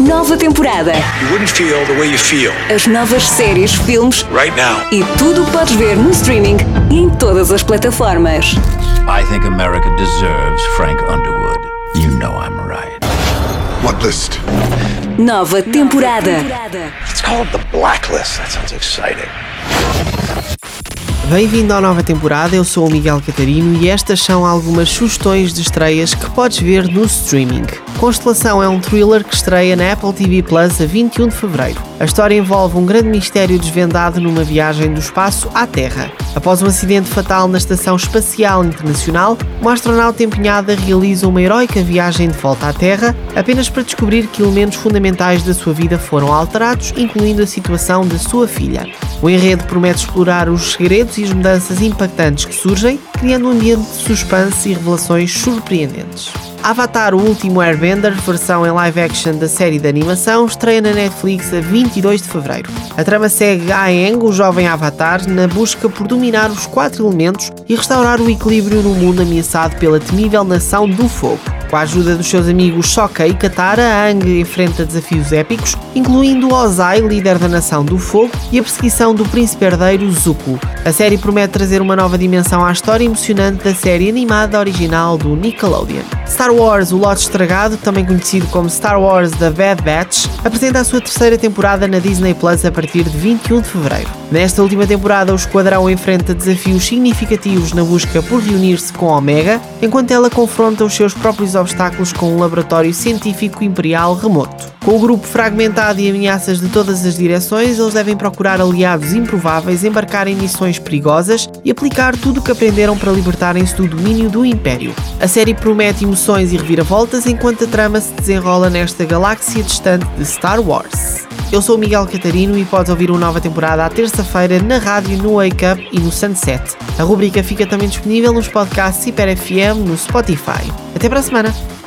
Nova temporada. You wouldn't feel the way you feel As novas séries, filmes right now. e tudo o que podes ver no streaming e em todas as plataformas. I think America deserves Frank Underwood. You know I'm right. What list? Nova temporada. It's called the Blacklist. That sounds exciting. Bem-vindo à nova temporada, eu sou o Miguel Catarino e estas são algumas sugestões de estreias que podes ver no streaming. Constelação é um thriller que estreia na Apple TV Plus a 21 de fevereiro. A história envolve um grande mistério desvendado numa viagem do espaço à Terra. Após um acidente fatal na Estação Espacial Internacional, uma astronauta empenhada realiza uma heroica viagem de volta à Terra apenas para descobrir que elementos fundamentais da sua vida foram alterados, incluindo a situação da sua filha. O enredo promete explorar os segredos e as mudanças impactantes que surgem, criando um ambiente de suspense e revelações surpreendentes. Avatar, o último Airbender, versão em live action da série de animação, estreia na Netflix a 22 de fevereiro. A trama segue Aang, o jovem Avatar, na busca por dominar os quatro elementos e restaurar o equilíbrio no mundo ameaçado pela temível nação do fogo. Com a ajuda dos seus amigos Sokka e Katara, Aang enfrenta desafios épicos, incluindo Ozai, líder da Nação do Fogo, e a perseguição do príncipe herdeiro Zuko. A série promete trazer uma nova dimensão à história emocionante da série animada original do Nickelodeon. Star Wars, o lote estragado, também conhecido como Star Wars The Bad Batch, apresenta a sua terceira temporada na Disney Plus a partir de 21 de fevereiro. Nesta última temporada, o esquadrão enfrenta desafios significativos na busca por reunir-se com Omega, enquanto ela confronta os seus próprios obstáculos com um laboratório científico imperial remoto. Com o grupo fragmentado e ameaças de todas as direções, eles devem procurar aliados improváveis, embarcar em missões perigosas e aplicar tudo o que aprenderam para libertarem-se do domínio do Império. A série promete emoções e reviravoltas enquanto a trama se desenrola nesta galáxia distante de Star Wars. Eu sou Miguel Catarino e podes ouvir uma nova temporada à terça-feira na rádio, no Wake Up e no Sunset. A rubrica fica também disponível nos podcasts Hiper FM no Spotify. Até para a semana!